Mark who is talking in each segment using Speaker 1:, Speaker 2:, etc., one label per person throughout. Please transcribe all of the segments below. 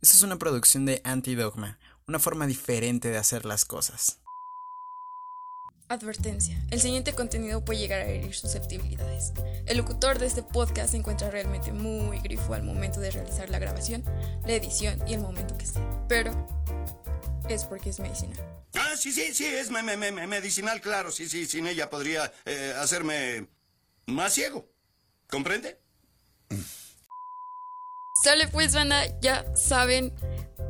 Speaker 1: Esta es una producción de Antidogma, una forma diferente de hacer las cosas.
Speaker 2: Advertencia. El siguiente contenido puede llegar a herir susceptibilidades. El locutor de este podcast se encuentra realmente muy grifo al momento de realizar la grabación, la edición y el momento que sea. Pero es porque es medicinal.
Speaker 3: Ah, sí, sí, sí, es me- me- me- medicinal, claro. Sí, sí, sin ella podría eh, hacerme más ciego. ¿Comprende?
Speaker 2: Sale pues, banda, ya saben,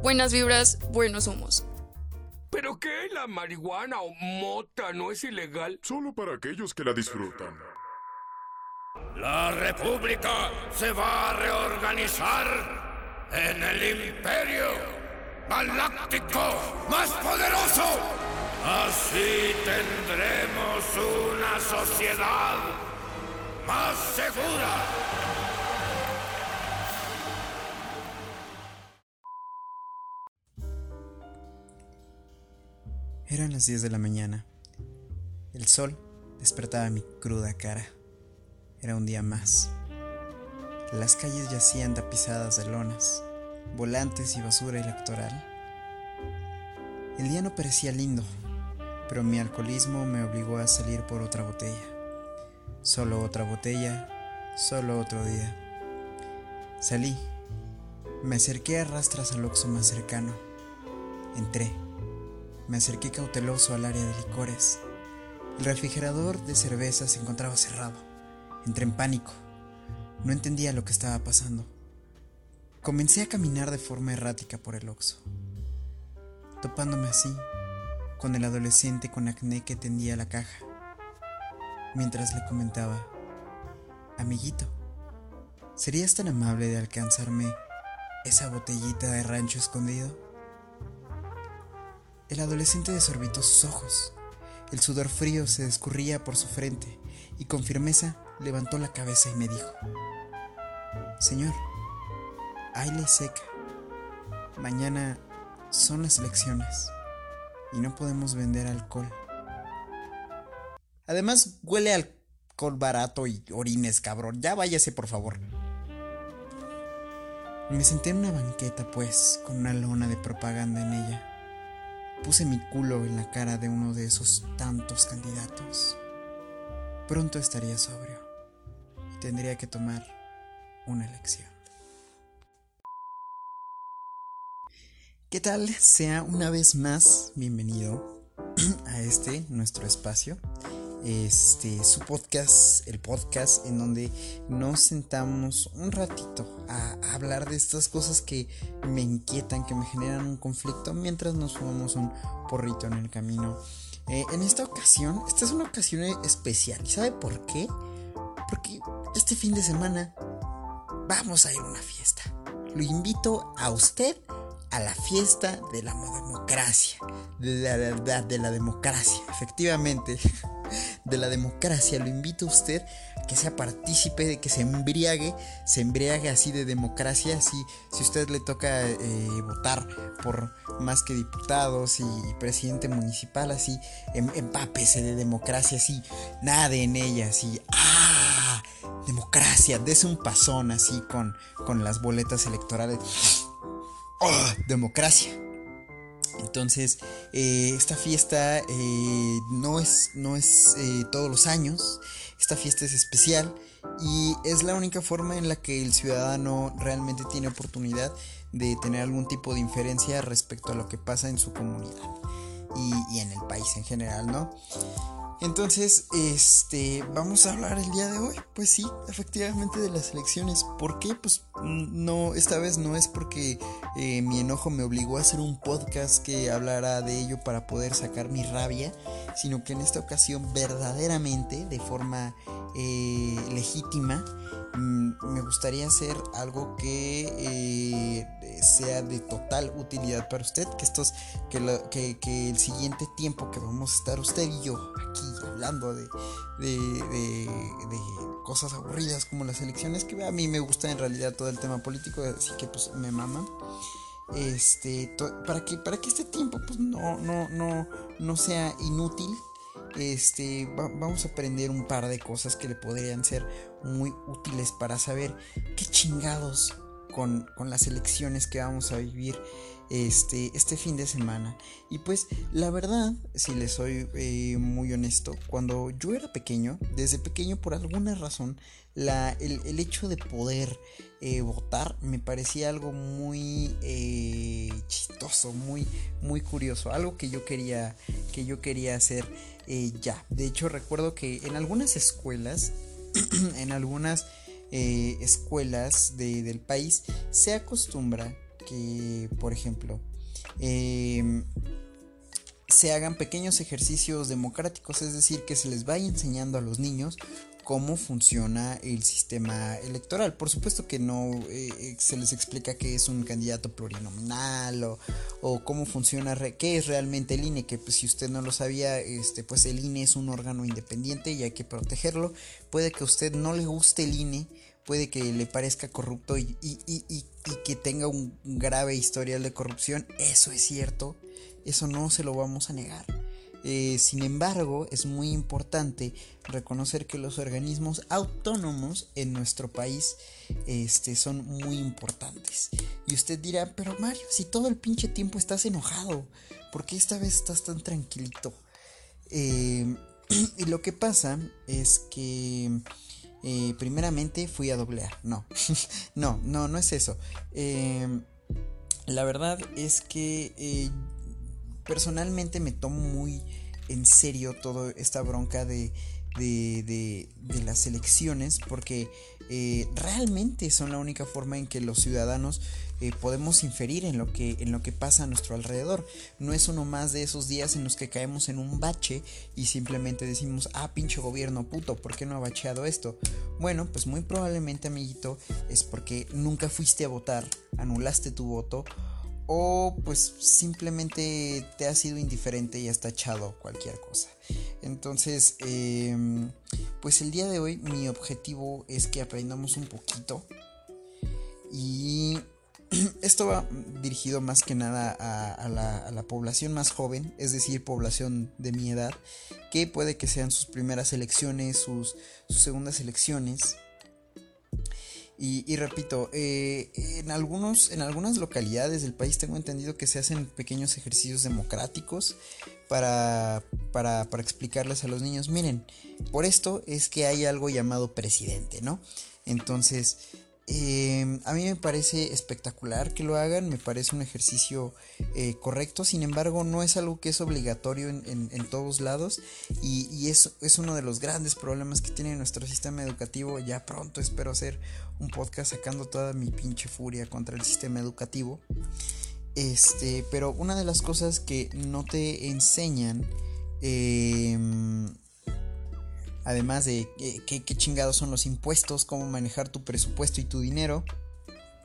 Speaker 2: buenas vibras, buenos humos.
Speaker 4: ¿Pero qué? ¿La marihuana o mota no es ilegal?
Speaker 5: Solo para aquellos que la disfrutan.
Speaker 6: La República se va a reorganizar en el Imperio Galáctico más poderoso. Así tendremos una sociedad más segura.
Speaker 1: Eran las 10 de la mañana. El sol despertaba mi cruda cara. Era un día más. Las calles yacían tapizadas de lonas, volantes y basura electoral. El día no parecía lindo, pero mi alcoholismo me obligó a salir por otra botella. Solo otra botella, solo otro día. Salí. Me acerqué a rastras al Oxxo más cercano. Entré. Me acerqué cauteloso al área de licores. El refrigerador de cerveza se encontraba cerrado. Entré en pánico. No entendía lo que estaba pasando. Comencé a caminar de forma errática por el Oxxo, topándome así con el adolescente con acné que tendía la caja, mientras le comentaba, amiguito, ¿serías tan amable de alcanzarme esa botellita de rancho escondido? El adolescente desorbitó sus ojos. El sudor frío se escurría por su frente y con firmeza levantó la cabeza y me dijo, Señor, hay seca. Mañana son las elecciones y no podemos vender alcohol. Además, huele alcohol barato y orines, cabrón. Ya váyase, por favor. Me senté en una banqueta, pues, con una lona de propaganda en ella. Puse mi culo en la cara de uno de esos tantos candidatos. Pronto estaría sobrio y tendría que tomar una elección. ¿Qué tal? Sea una vez más bienvenido a este nuestro espacio. Este, su podcast, el podcast en donde nos sentamos un ratito a hablar de estas cosas que me inquietan, que me generan un conflicto mientras nos fumamos un porrito en el camino. Eh, en esta ocasión, esta es una ocasión especial. ¿Y sabe por qué? Porque este fin de semana vamos a ir a una fiesta. Lo invito a usted a la fiesta de la democracia. De la, de la- de la democracia, efectivamente. De la democracia. Lo invito a usted a que sea partícipe, de que se embriague, se embriague así de democracia. Así, si usted le toca eh, votar por más que diputados y presidente municipal, así, em- empápese de democracia, así, nade en ella, así, ¡ah! Democracia, dese un pasón así con, con las boletas electorales. ¡Oh! Democracia. Entonces, eh, esta fiesta eh, no es, no es eh, todos los años, esta fiesta es especial y es la única forma en la que el ciudadano realmente tiene oportunidad de tener algún tipo de inferencia respecto a lo que pasa en su comunidad y, y en el país en general, ¿no? Entonces, este, vamos a hablar el día de hoy. Pues sí, efectivamente de las elecciones. ¿Por qué? Pues no, esta vez no es porque eh, mi enojo me obligó a hacer un podcast que hablara de ello para poder sacar mi rabia, sino que en esta ocasión verdaderamente, de forma eh, legítima, me gustaría hacer algo que eh, sea de total utilidad para usted, que estos, que, lo- que, que el siguiente tiempo que vamos a estar usted y yo aquí hablando de, de, de- cosas aburridas como las elecciones, que a mí me gusta en realidad todo el tema político, así que pues me mama. Este, para que, para que este tiempo pues no, no, no, no sea inútil este, va- vamos a aprender un par de cosas que le podrían ser muy útiles para saber qué chingados con, con las elecciones que vamos a vivir este, este fin de semana. Y pues la verdad, si les soy eh, muy honesto, cuando yo era pequeño, desde pequeño por alguna razón, la, el, hecho de poder eh, votar me parecía algo muy eh, chistoso, muy, muy curioso, algo que yo quería, que yo quería hacer ya. De hecho recuerdo que en algunas escuelas, en algunas escuelas del país se acostumbra que, por ejemplo, em, se hagan pequeños ejercicios democráticos, es decir, que se les vaya enseñando a los niños cómo funciona el sistema electoral. Por supuesto que no eh, eh, se les explica qué es un candidato plurinominal o, cómo funciona, qué es realmente el INE, que pues, si usted no lo sabía, este, pues el INE es un órgano independiente y hay que protegerlo. Puede que a usted no le guste el INE, puede que le parezca corrupto y, que tenga un grave historial de corrupción, eso es cierto, eso no se lo vamos a negar. Eh, sin embargo, es muy importante reconocer que los organismos autónomos en nuestro país este, son muy importantes. Y usted dirá, pero Mario, si todo el pinche tiempo estás enojado, ¿por qué esta vez estás tan tranquilito? Eh, y lo que pasa es que eh, primeramente fui a doblear. No, no, no, no es eso. La verdad es que personalmente me tomo muy en serio toda esta bronca de, de, de, las elecciones porque eh, realmente son la única forma en que los ciudadanos eh, podemos inferir en lo, que, en lo que pasa a nuestro alrededor. No es uno más de esos días en los que caemos en un bache y simplemente decimos, ah, pinche gobierno puto, ¿por qué no ha bacheado esto? Bueno, pues muy probablemente, amiguito, es porque nunca fuiste a votar, anulaste tu voto o pues simplemente te has sido indiferente y has tachado cualquier cosa. Entonces, em, pues el día de hoy mi objetivo es que aprendamos un poquito y esto va dirigido más que nada a, la, población más joven, es decir, población de mi edad, que puede que sean sus primeras elecciones, sus, segundas elecciones. Y, repito, eh, en, algunos, en algunas localidades del país tengo entendido que se hacen pequeños ejercicios democráticos para, para, para explicarles a los niños, miren, por esto es que hay algo llamado presidente, ¿no? Entonces, Em, a mí me parece espectacular que lo hagan, me parece un ejercicio eh, correcto, sin embargo no es algo que es obligatorio en, todos lados y, y es, uno de los grandes problemas que tiene nuestro sistema educativo. Ya pronto espero hacer un podcast sacando toda mi pinche furia contra el sistema educativo. Este, pero una de las cosas que no te enseñan eh, además de qué, chingados son los impuestos, cómo manejar tu presupuesto y tu dinero,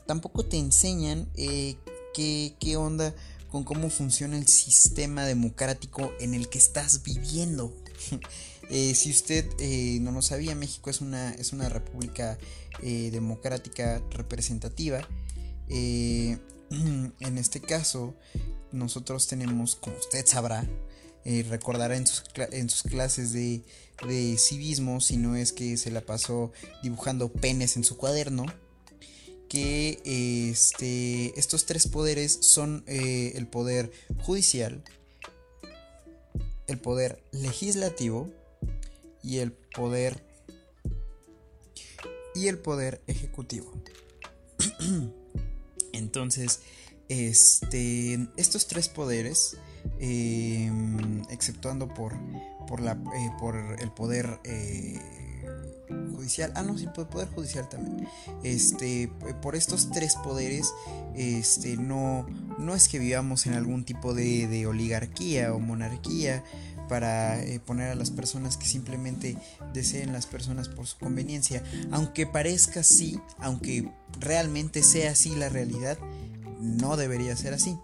Speaker 1: tampoco te enseñan eh, qué, onda con cómo funciona el sistema democrático en el que estás viviendo. Eh, si usted eh, no lo sabía, México es una, es una república democrática representativa. en este caso, nosotros tenemos, como usted sabrá, recordará en sus, clases de civismo, sino es que se la pasó dibujando penes en su cuaderno. Que este, estos tres poderes son eh, el poder judicial, el poder legislativo y el poder y el poder ejecutivo. Entonces, este, estos tres poderes, eh, exceptuando por por, la, eh, por el poder eh, judicial. Ah, no, sí, poder judicial también. Este, por estos tres poderes, este, no, no es que vivamos en algún tipo de, oligarquía o monarquía para eh, poner a las personas que simplemente deseen las personas por su conveniencia. Aunque parezca así, aunque realmente sea así la realidad, no debería ser así.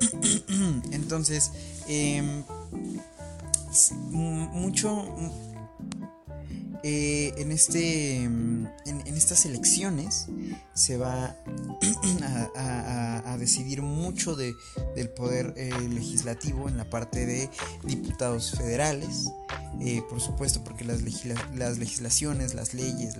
Speaker 1: Entonces, eh, mucho eh, en este en, estas elecciones se va a, decidir mucho del poder eh, legislativo en la parte de diputados federales eh, por supuesto, porque las, legislaciones, las leyes,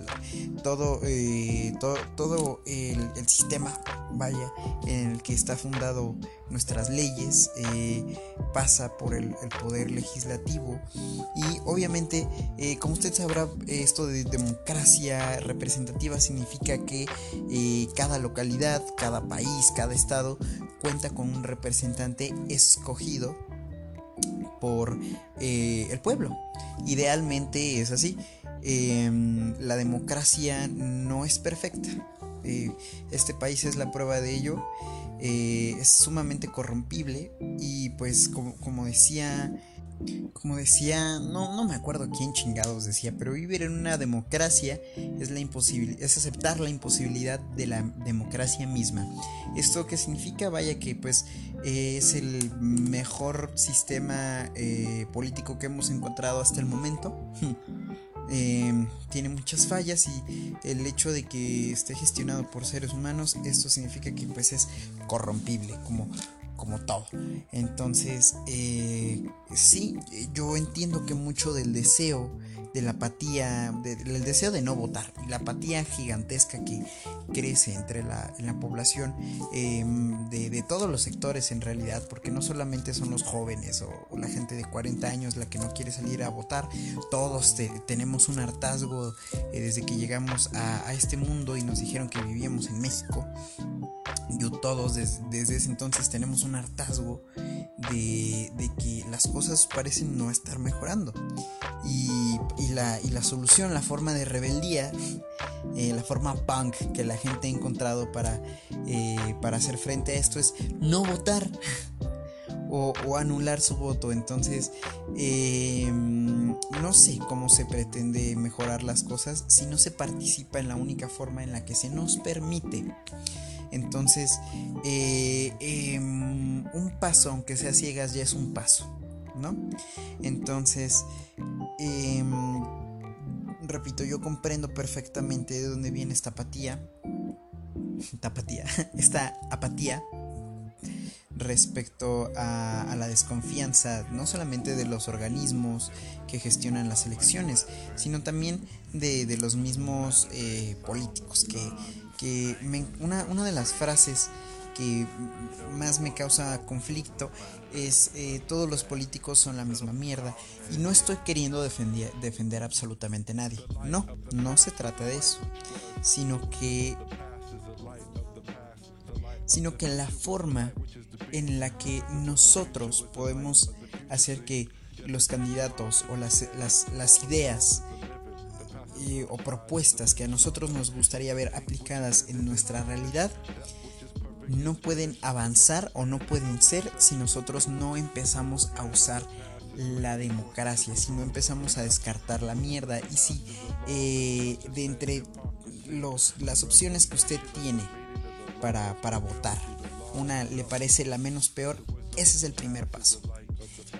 Speaker 1: todo, eh, todo, todo el, sistema, vaya, en el que está fundado nuestras leyes, pasa por el, poder legislativo. Y obviamente, como usted sabrá, esto de democracia representativa significa que cada localidad, cada país, cada estado cuenta con un representante escogido por eh, el pueblo. Idealmente es así. Em, la democracia no es perfecta. Eh, este país es la prueba de ello. Eh, es sumamente corrompible y pues como, como decía como decía, no, no me acuerdo quién chingados decía, pero vivir en una democracia es, la es aceptar la imposibilidad de la democracia misma. ¿Esto qué significa? Vaya que pues es el mejor sistema eh, político que hemos encontrado hasta el momento. Em, tiene muchas fallas y el hecho de que esté gestionado por seres humanos, esto significa que pues es corrompible, como como todo. Entonces, eh, sí, yo entiendo que mucho del deseo, de la apatía, del deseo de no votar, la apatía gigantesca que crece entre la, población em, de, todos los sectores en realidad, porque no solamente son los jóvenes o, la gente de 40 años la que no quiere salir a votar, todos tenemos un hartazgo eh, desde que llegamos a, este mundo y nos dijeron que vivíamos en México. Yo todos desde ese entonces tenemos un hartazgo de, que las cosas parecen no estar mejorando. Y, la, solución, la forma de rebeldía, eh, la forma punk que la gente ha encontrado para, eh, para hacer frente a esto es no votar. O, anular su voto. Entonces, em, no sé cómo se pretende mejorar las cosas si no se participa en la única forma en la que se nos permite entonces, eh, em, un paso, aunque sea ciegas, ya es un paso, ¿no? Entonces, em, repito, yo comprendo perfectamente de dónde viene esta apatía, esta apatía respecto a, la desconfianza no solamente de los organismos que gestionan las elecciones, sino también de, los mismos eh, políticos que que una, de las frases que más me causa conflicto es eh, todos los políticos son la misma mierda y no estoy queriendo defender, defender absolutamente a nadie. No no se trata de eso sino que sino que la forma en la que nosotros podemos hacer que los candidatos o las, las, las ideas o propuestas que a nosotros nos gustaría ver aplicadas en nuestra realidad no pueden avanzar o no pueden ser si nosotros no empezamos a usar la democracia, si no empezamos a descartar la mierda y si eh, de entre los, las opciones que usted tiene para, para votar, una le parece la menos peor, ese es el primer paso.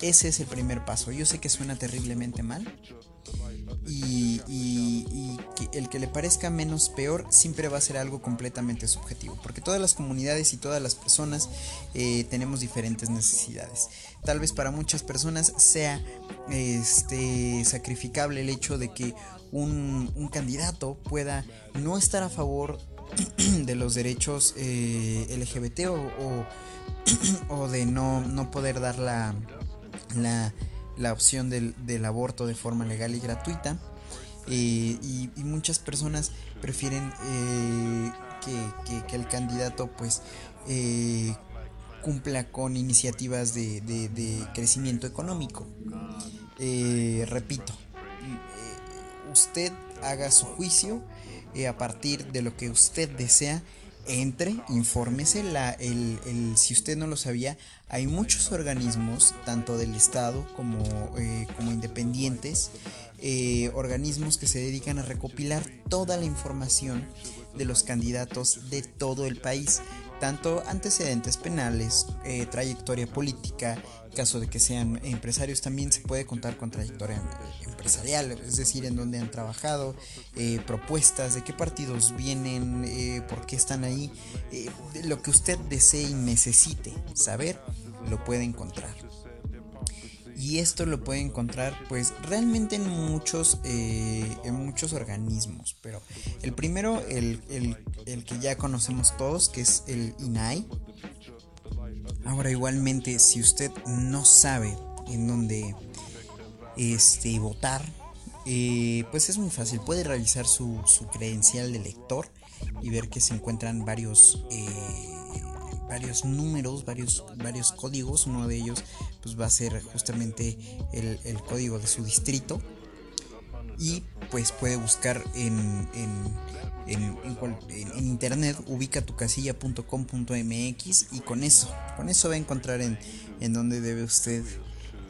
Speaker 1: Ese es el primer paso. Yo sé que suena terriblemente mal, y, el que le parezca menos peor siempre va a ser algo completamente subjetivo, porque todas las comunidades y todas las personas eh, tenemos diferentes necesidades. Tal vez para muchas personas sea este, sacrificable el hecho de que un, candidato pueda no estar a favor de los derechos eh, LGBT o, o, de no, no poder dar la, la la opción del, aborto de forma legal y gratuita. Eh, y, muchas personas prefieren eh, que, el candidato pues eh, cumpla con iniciativas de, crecimiento económico. repito, usted haga su juicio a partir de lo que usted desea entre, infórmese, la, el, si usted no lo sabía, hay muchos organismos, tanto del Estado como, eh, como independientes, eh, organismos que se dedican a recopilar toda la información de los candidatos de todo el país, tanto antecedentes penales, eh, trayectoria política, caso de que sean empresarios también se puede contar con trayectoria empresarial, es decir, en dónde han trabajado, eh, propuestas, de qué partidos vienen, eh, por qué están ahí, eh, lo que usted desee y necesite saber, lo puede encontrar. y esto lo puede encontrar pues realmente en muchos en muchos organismos. Pero el primero el, el, que ya conocemos todos que es el INAI ahora igualmente si usted no sabe en dónde este votar eh, pues es muy fácil puede realizar su, su, credencial de lector y ver que se encuentran varios eh, varios números, varios, varios códigos. Uno de ellos pues, va a ser justamente el, código de su distrito. Y pues puede buscar en, en, internet, ubica y con eso, con eso va a encontrar en, en dónde debe usted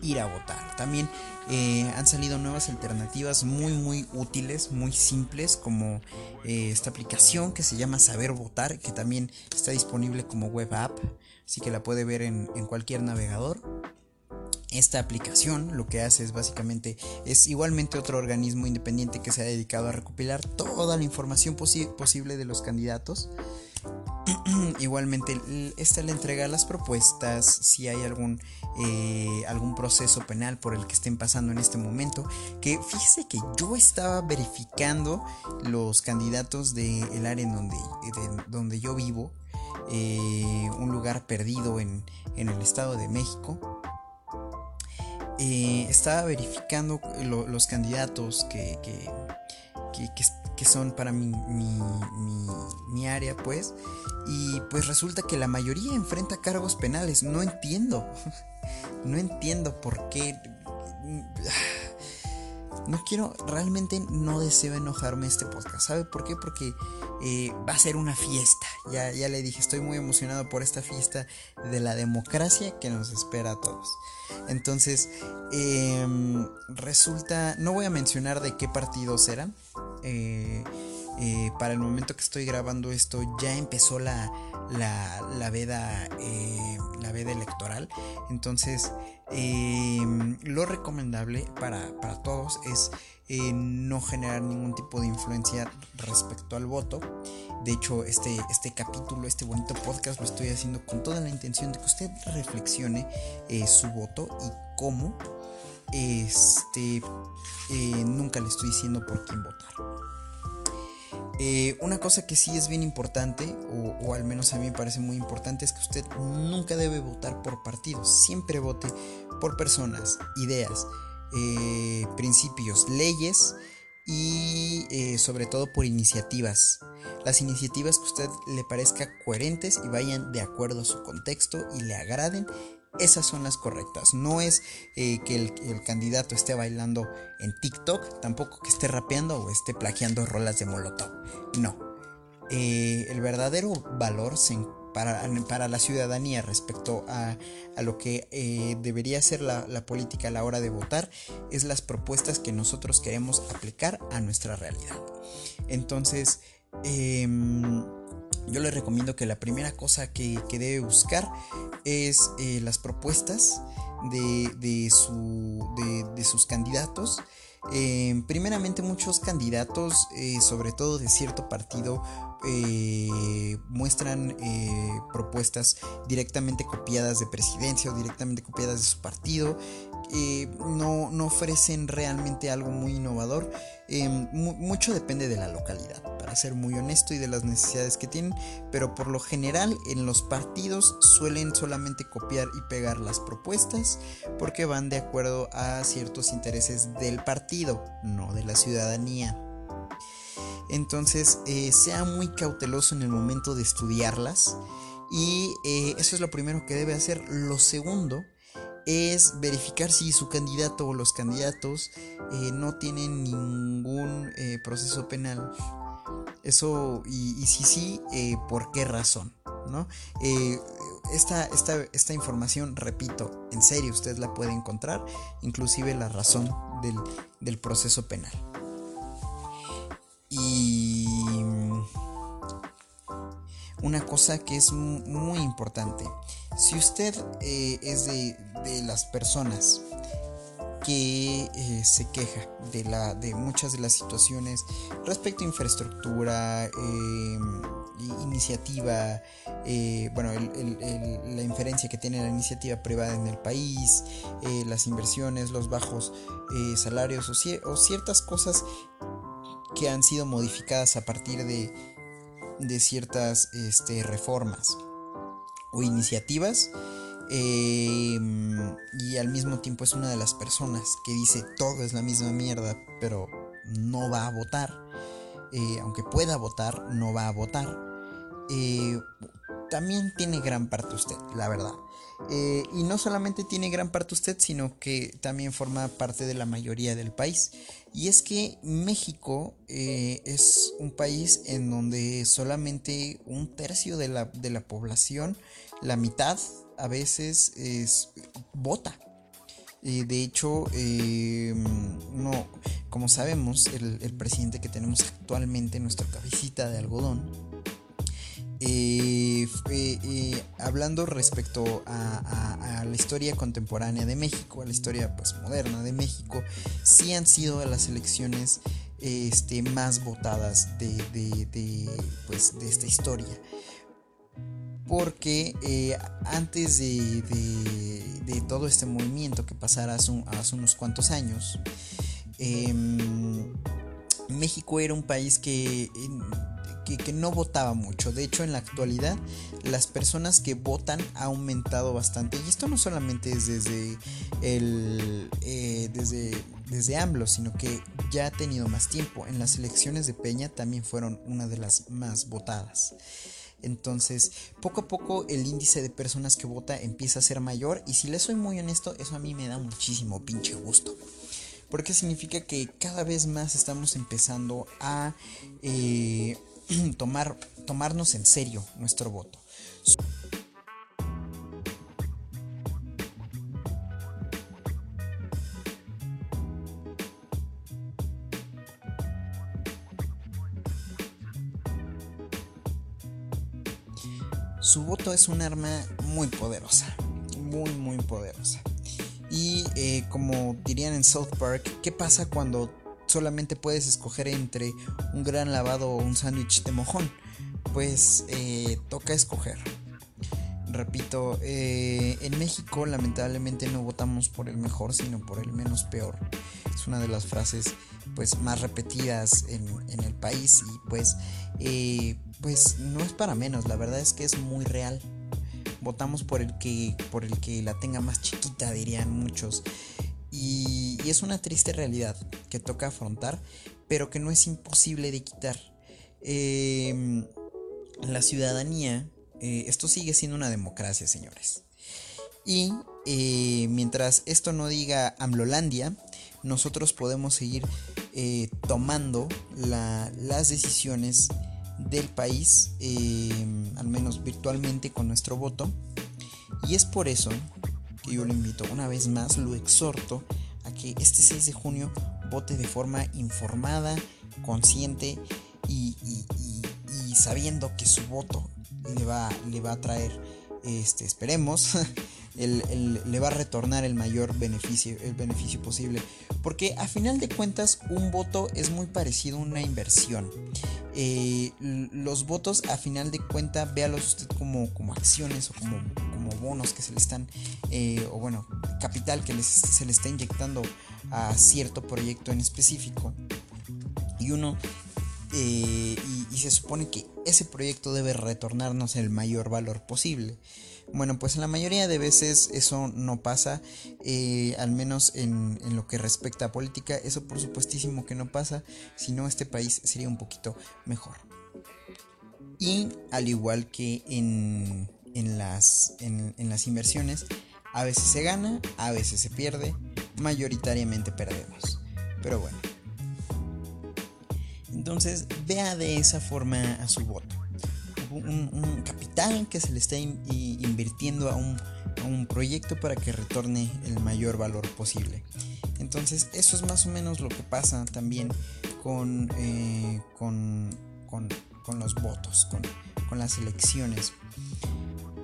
Speaker 1: ir a votar. También eh, han salido nuevas alternativas muy muy útiles, muy simples, como eh, esta aplicación que se llama Saber Votar, que también está disponible como web app, así que la puede ver en, cualquier navegador. Esta aplicación lo que hace es básicamente es igualmente otro organismo independiente que se ha dedicado a recopilar toda la información posible de los candidatos Igualmente, esta le entrega las propuestas, si hay algún, eh, algún proceso penal por el que estén pasando en este momento. Que fíjese que yo estaba verificando los candidatos del área en donde, donde yo vivo, eh, un lugar perdido en, el Estado de México. Eh, estaba verificando los candidatos que, que, que son para mi, mi, área, pues. Y pues resulta que la mayoría enfrenta cargos penales. No entiendo. No entiendo por qué. No quiero, realmente no deseo enojarme este podcast. ¿Sabe por qué? Porque eh, va a ser una fiesta. Ya, ya le dije, estoy muy emocionado por esta fiesta de la democracia que nos espera a todos. Entonces, em, resulta, no voy a mencionar de qué partidos eran. Eh, eh, para el momento que estoy grabando esto ya empezó la, la, veda, eh, la veda electoral. Entonces, em, lo recomendable para, para todos es no generar ningún tipo de influencia respecto al voto. De hecho, este, este capítulo, este bonito podcast lo estoy haciendo con toda la intención de que usted reflexione su voto y cómo este, nunca le estoy diciendo por quién votar. Eh, una cosa que sí es bien importante, o, al menos a mí me parece muy importante, es que usted nunca debe votar por partidos, siempre vote por personas, ideas, eh, principios, leyes y eh, sobre todo por iniciativas. Las iniciativas que a usted le parezca coherentes y vayan de acuerdo a su contexto y le agraden esas son las correctas. No es eh, que el, candidato esté bailando en TikTok, tampoco que esté rapeando o esté plagiando rolas de Molotov. No. Eh, el verdadero valor para, para, la ciudadanía respecto a, lo que eh, debería ser la, la, política a la hora de votar es las propuestas que nosotros queremos aplicar a nuestra realidad. Entonces, em, yo le recomiendo que la primera cosa que, debe buscar es eh, las propuestas de, sus candidatos. Eh, primeramente muchos candidatos, eh, sobre todo de cierto partido, muestran propuestas directamente copiadas de presidencia o directamente copiadas de su partido no, no, ofrecen realmente algo muy innovador. Em, mucho depende de la localidad, para ser muy honesto, y de las necesidades que tienen, pero por lo general en los partidos suelen solamente copiar y pegar las propuestas porque van de acuerdo a ciertos intereses del partido, no de la ciudadanía. Entonces, eh, sea muy cauteloso en el momento de estudiarlas. Y eh, eso es lo primero que debe hacer. Lo segundo es verificar si su candidato o los candidatos eh, no tienen ningún eh, proceso penal. Eso, y, si sí, eh, ¿por qué razón? ¿no? Esta, esta, información, repito, en serio, usted la puede encontrar, inclusive la razón del, del proceso penal. Y una cosa que es muy importante, si usted eh, es de, las personas que eh, se queja de, la, de muchas de las situaciones respecto a infraestructura, em, iniciativa, eh, bueno, la inferencia que tiene la iniciativa privada en el país, las inversiones, los bajos salarios o, ciertas cosas que han sido modificadas a partir de, de ciertas este, reformas o iniciativas. y al mismo tiempo es una de las personas que dice todo es la misma mierda, pero no va a votar. Eh, aunque pueda votar, no va a votar. Eh, también tiene gran parte usted, la verdad. Eh, y no solamente tiene gran parte usted, sino que también forma parte de la mayoría del país. Y es que México es un país en donde solamente un tercio de la, de la población, la mitad a veces, es, vota. de hecho, no, como sabemos, el, presidente que tenemos actualmente, nuestra cabecita de algodón, hablando respecto a, la historia contemporánea de México, a la historia pues, moderna de México, sí han sido las elecciones este, más votadas de, pues, de esta historia. Porque eh, antes de, todo este movimiento que pasara hace unos cuantos años, Em, México era un país que, que, no votaba mucho. De hecho, en la actualidad, las personas que votan ha aumentado bastante. Y esto no solamente es desde el eh, desde, desde AMLO, sino que ya ha tenido más tiempo. En las elecciones de Peña también fueron una de las más votadas. Entonces, poco a poco el índice de personas que vota empieza a ser mayor. Y si le soy muy honesto, eso a mí me da muchísimo pinche gusto porque significa que cada vez más estamos empezando a eh, tomar, tomarnos en serio nuestro voto. Su voto es un arma muy poderosa, muy muy poderosa. Y eh, como dirían en South Park, ¿qué pasa cuando solamente puedes escoger entre un gran lavado o un sándwich de mojón? Pues eh, toca escoger. Repito, eh, en México lamentablemente no votamos por el mejor, sino por el menos peor. Es una de las frases pues más repetidas en, en el país y pues, pues no es para menos, la verdad es que es muy real votamos por el que, por el que la tenga más chiquita, dirían muchos. Y, es una triste realidad que toca afrontar, pero que no es imposible de quitar. Em, la ciudadanía, eh, esto sigue siendo una democracia, señores. Y eh, mientras esto no diga AMLOlandia, nosotros podemos seguir eh, tomando las decisiones del país, em, al menos virtualmente con nuestro voto. Y es por eso que yo lo invito una vez más, lo exhorto que este 6 de junio vote de forma informada, consciente y, sabiendo que su voto le va, le va a traer, este, esperemos, le va a retornar el mayor beneficio, el beneficio posible. Porque a final de cuentas un voto es muy parecido a una inversión. Eh, los votos a final de cuentas véalos usted como, como acciones o como, bonos que se le están, eh, o bueno, capital que se le está inyectando a cierto proyecto en específico. Y uno eh, y, se supone que ese proyecto debe retornarnos el mayor valor posible. Bueno, pues en la mayoría de veces eso no pasa, eh, al menos en, lo que respecta a política, eso por supuestísimo que no pasa, si no este país sería un poquito mejor. Y al igual que en, las, en, en las inversiones, a veces se gana, a veces se pierde, mayoritariamente perdemos. Pero bueno. Entonces vea de esa forma a su voto un, capital que se le está invirtiendo a un, proyecto para que retorne el mayor valor posible. Entonces eso es más o menos lo que pasa también con, eh, con, los votos, con, las elecciones.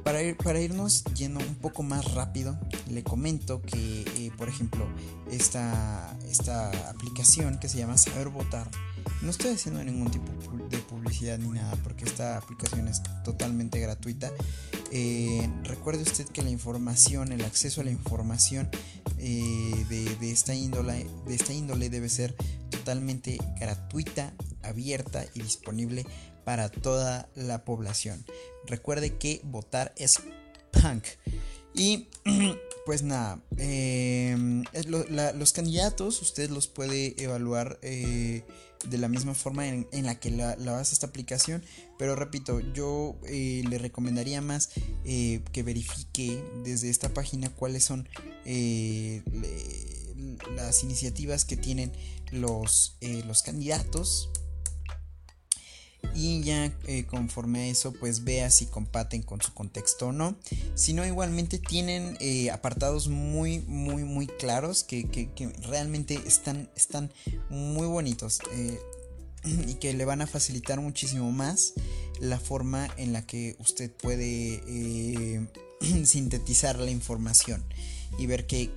Speaker 1: Para, para, irnos yendo un poco más rápido, le comento que, eh, por ejemplo, esta, esta aplicación que se llama Saber Votar No estoy haciendo ningún tipo de publicidad ni nada porque esta aplicación es totalmente gratuita. Eh, recuerde usted que la información, el acceso a la información eh, de, esta índole, de esta índole debe ser totalmente gratuita, abierta y disponible para toda la población. Recuerde que votar es punk. Y pues nada, em, los candidatos usted los puede evaluar eh, de la misma forma en, la que la, la, esta aplicación. Pero repito, yo eh, le recomendaría más eh, que verifique desde esta página cuáles son las iniciativas que tienen los, los candidatos y ya eh, conforme a eso pues vea si compaten con su contexto o no. Si no igualmente tienen eh, apartados muy muy muy claros que, realmente están, están muy bonitos eh, y que le van a facilitar muchísimo más la forma en la que usted puede sintetizar la información y ver qué,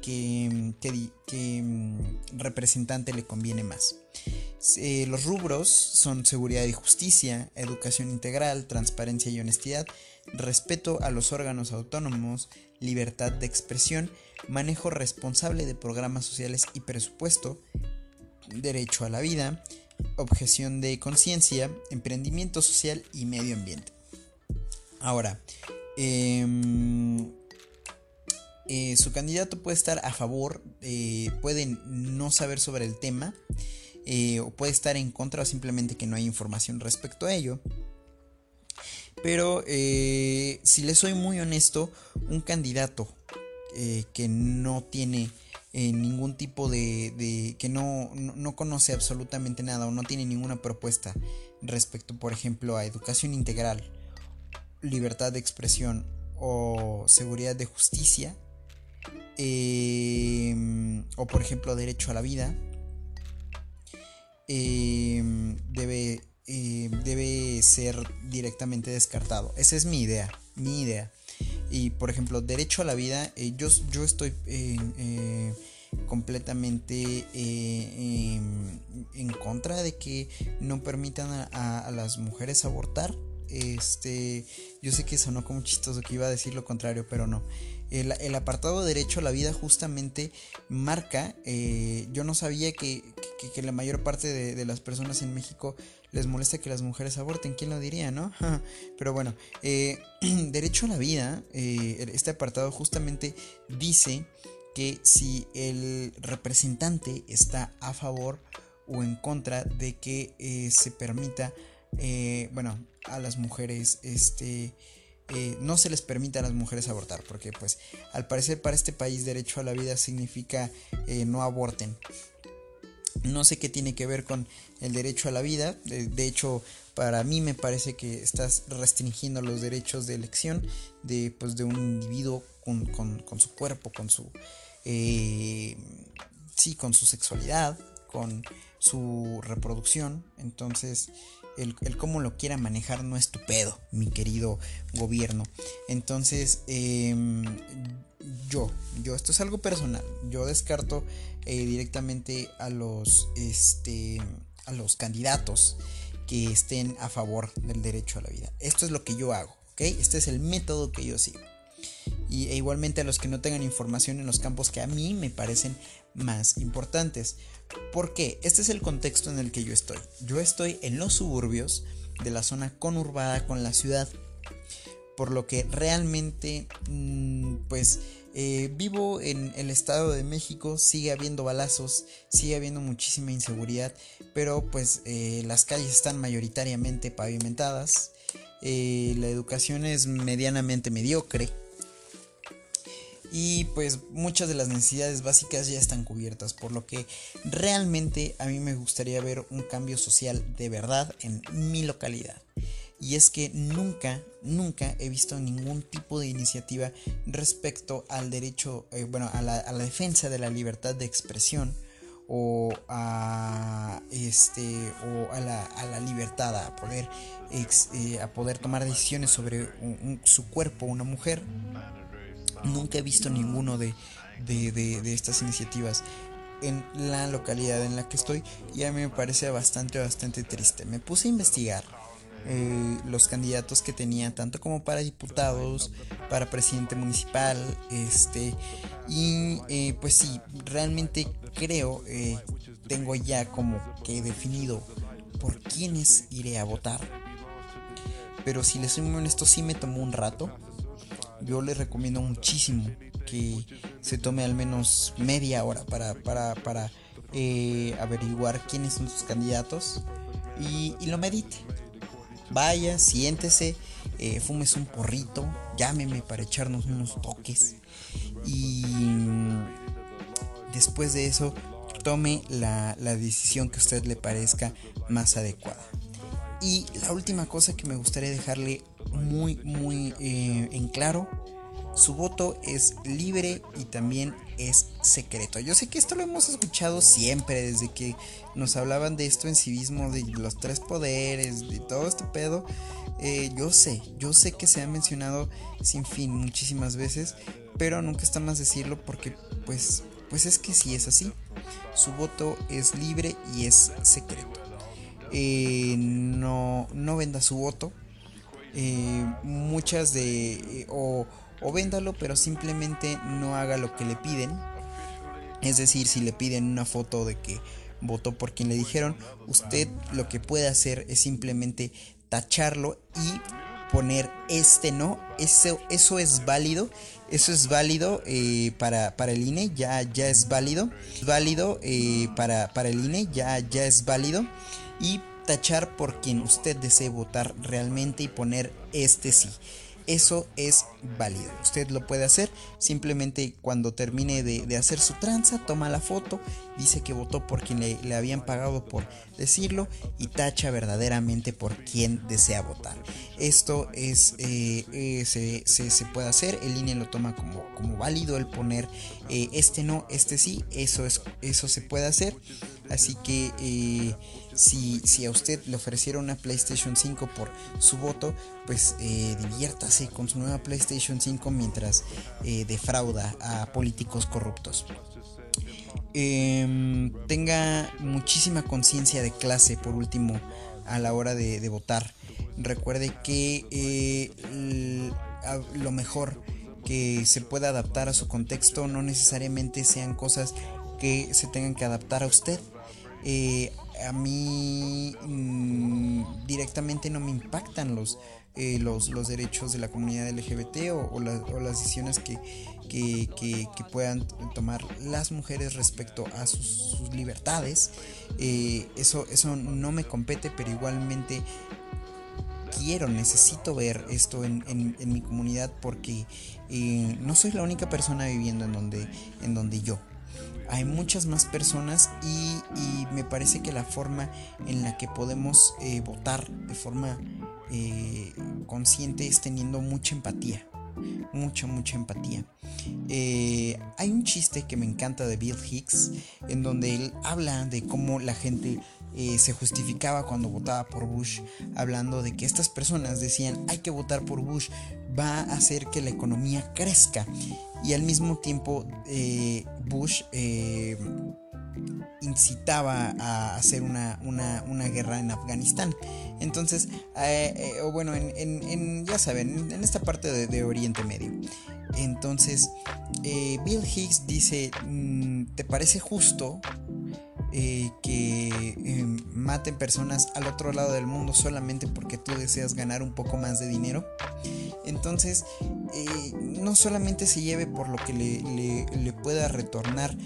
Speaker 1: mm, representante le conviene más. Eh, los rubros son seguridad y justicia, educación integral, transparencia y honestidad, respeto a los órganos autónomos, libertad de expresión, manejo responsable de programas sociales y presupuesto, derecho a la vida, objeción de conciencia, emprendimiento social y medio ambiente. Ahora, eh, eh, su candidato puede estar a favor, eh, puede no saber sobre el tema, eh, o puede estar en contra o simplemente que no hay información respecto a ello. Pero si le soy muy honesto, un candidato que no tiene ningún tipo de, que no, no, conoce absolutamente nada o no tiene ninguna propuesta respecto, por ejemplo, a educación integral, libertad de expresión o seguridad de justicia, Em, o por ejemplo derecho a la vida, em, debe, em, debe ser directamente descartado. Esa es mi idea, mi idea. Y por ejemplo, derecho a la vida, eh, yo, yo estoy eh, completamente eh, en contra de que no permitan a las mujeres abortar. Este, yo sé que sonó como chistoso que iba a decir lo contrario, pero no. El, apartado derecho a la vida justamente marca, eh, yo no sabía que, la mayor parte de, las personas en México les molesta que las mujeres aborten, ¿quién lo diría, no? Pero bueno, eh, derecho a la vida, eh, este apartado justamente dice que si el representante está a favor o en contra de que se permita, bueno, a las mujeres, este eh, no se les permite a las mujeres abortar, porque pues al parecer para este país derecho a la vida significa eh, no aborten. No sé qué tiene que ver con el derecho a la vida. De, hecho, para mí me parece que estás restringiendo los derechos de elección de, pues, de un individuo con, su cuerpo, con su... Eh, sí, con su sexualidad, con su reproducción. Entonces, el, cómo lo quiera manejar no es tu pedo, mi querido gobierno. Entonces, em, yo, yo, esto es algo personal. Yo descarto eh, directamente a los, este, a los candidatos que estén a favor del derecho a la vida. Esto es lo que yo hago, ¿ok? Este es el método que yo sigo. Y, e igualmente a los que no tengan información en los campos que a mí me parecen más importantes. ¿Por qué? Este es el contexto en el que yo estoy. Yo estoy en los suburbios de la zona conurbada con la ciudad. Por lo que realmente, mm, pues, eh, vivo en el Estado de México, sigue habiendo balazos, sigue habiendo muchísima inseguridad, pero pues eh, las calles están mayoritariamente pavimentadas, eh, la educación es medianamente mediocre, y pues muchas de las necesidades básicas ya están cubiertas, por lo que realmente a mí me gustaría ver un cambio social de verdad en mi localidad. Y es que nunca, nunca he visto ningún tipo de iniciativa respecto al derecho, eh, bueno, a la, defensa de la libertad de expresión o a este o a la, libertad a poder eh, a poder tomar decisiones sobre su cuerpo una mujer Nunca he visto ninguno de, de, estas iniciativas. en la localidad en la que estoy y a mí me parece bastante, bastante triste. Me puse a investigar eh, los candidatos que tenía, tanto como para diputados, para presidente municipal, este, y eh, pues sí, realmente creo, eh, tengo ya como que definido por quiénes iré a votar. Pero si les soy muy honesto, sí me tomó un rato. Yo les recomiendo muchísimo que se tome al menos media hora para, para, para averiguar quiénes son sus candidatos y, lo medite vaya, siéntese, eh, fumes un porrito, llámeme para echarnos unos toques y después de eso tome la, decisión que a usted le parezca más adecuada. Y la última cosa que me gustaría dejarle muy, muy eh, en claro su voto es libre y también es secreto. Yo sé que esto lo hemos escuchado siempre, desde que nos hablaban de esto en civismo, de los tres poderes, de todo este pedo. Eh, yo sé, yo sé que se ha mencionado sin fin muchísimas veces, pero nunca está más decirlo porque pues, pues es que sí es así. Su voto es libre y es secreto. Eh, no, no venda su voto. Eh, muchas de... o o véndalo, pero simplemente no haga lo que le piden. Es decir, si le piden una foto de que votó por quien le dijeron, usted lo que puede hacer es simplemente tacharlo y poner este no. Eso, eso es válido. Eso es válido eh, para, para, el INE, ya, ya es válido. Válido eh, para, para el INE, ya, ya es válido. Y tachar por quien usted desee votar realmente y poner este sí eso es válido. Usted lo puede hacer simplemente cuando termine de, hacer su tranza, toma la foto, dice que votó por quien le, habían pagado por decirlo y tacha verdaderamente por quien desea votar. Esto es, eh, eh, se, puede hacer, el INE lo toma como, como válido el poner eh, este no, este sí, eso, es, eso se puede hacer. Así que si, a usted le ofreciera una PlayStation 5 por su voto, pues eh, diviértase con su nueva PlayStation 5 mientras eh, defrauda a políticos corruptos. Em, tenga muchísima conciencia de clase, por último, a la hora de, votar. Recuerde que eh, lo mejor que se pueda adaptar a su contexto no necesariamente sean cosas que se tengan que adaptar a usted. Eh, a mí mm, directamente no me impactan los, eh, los, los, derechos de la comunidad LGBT o, las decisiones que, puedan tomar las mujeres respecto a sus, libertades. Eh, eso, eso no me compete, pero igualmente quiero, necesito ver esto en, mi comunidad porque no soy la única persona viviendo en donde, en donde yo hay muchas más personas y, me parece que la forma en la que podemos eh, votar de forma eh, consciente es teniendo mucha empatía. Mucha, mucha empatía. Eh, hay un chiste que me encanta de Bill Hicks, en donde él habla de cómo la gente se justificaba cuando votaba por Bush, hablando de que estas personas decían hay que votar por Bush, va a hacer que la economía crezca y al mismo tiempo eh, Bush eh, incitaba a hacer una, guerra en Afganistán. Entonces, eh, o bueno, en, ya saben, en, esta parte de, Oriente Medio. Entonces, Bill Hicks dice, mm, ¿te parece justo que maten personas al otro lado del mundo solamente porque tú deseas ganar un poco más de dinero? Entonces, eh, no solamente se lleve por lo que le, pueda retornar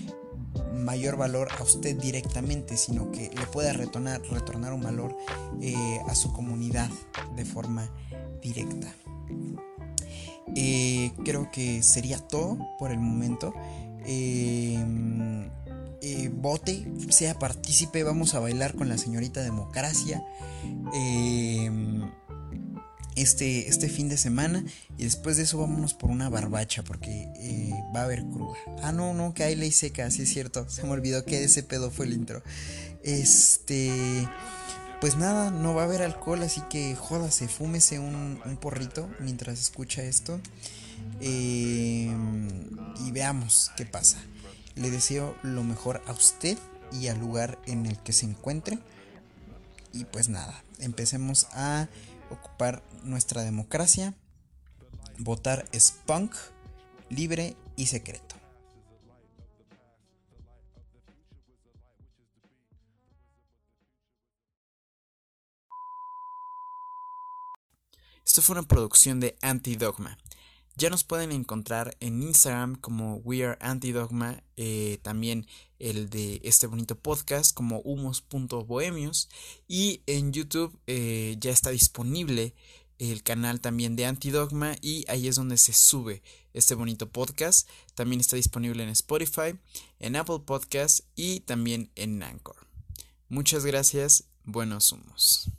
Speaker 1: mayor valor a usted directamente, sino que le pueda retornar, retornar un valor eh, a su comunidad de forma directa. Eh, creo que sería todo por el momento. Vote, sea partícipe, vamos a bailar con la señorita democracia este, este fin de semana y después de eso vámonos por una barbacha porque eh, va a haber cruda. Ah, no, no, que hay ley seca, sí es cierto, se me olvidó que ese pedo fue el intro. Este, pues nada, no va a haber alcohol, así que jódase, fúmese un, un porrito mientras escucha esto eh, y veamos qué pasa. Le deseo lo mejor a usted y al lugar en el que se encuentre. Y pues nada, empecemos a ocupar nuestra democracia. Votar es punk, libre y secreto. Esto fue una producción de Antidogma. Ya nos pueden encontrar en Instagram como We Are Antidogma, eh, también el de este bonito podcast como humos.bohemios y en YouTube eh, ya está disponible el canal también de Antidogma y ahí es donde se sube este bonito podcast. También está disponible en Spotify, en Apple Podcast y también en Anchor. Muchas gracias, buenos humos.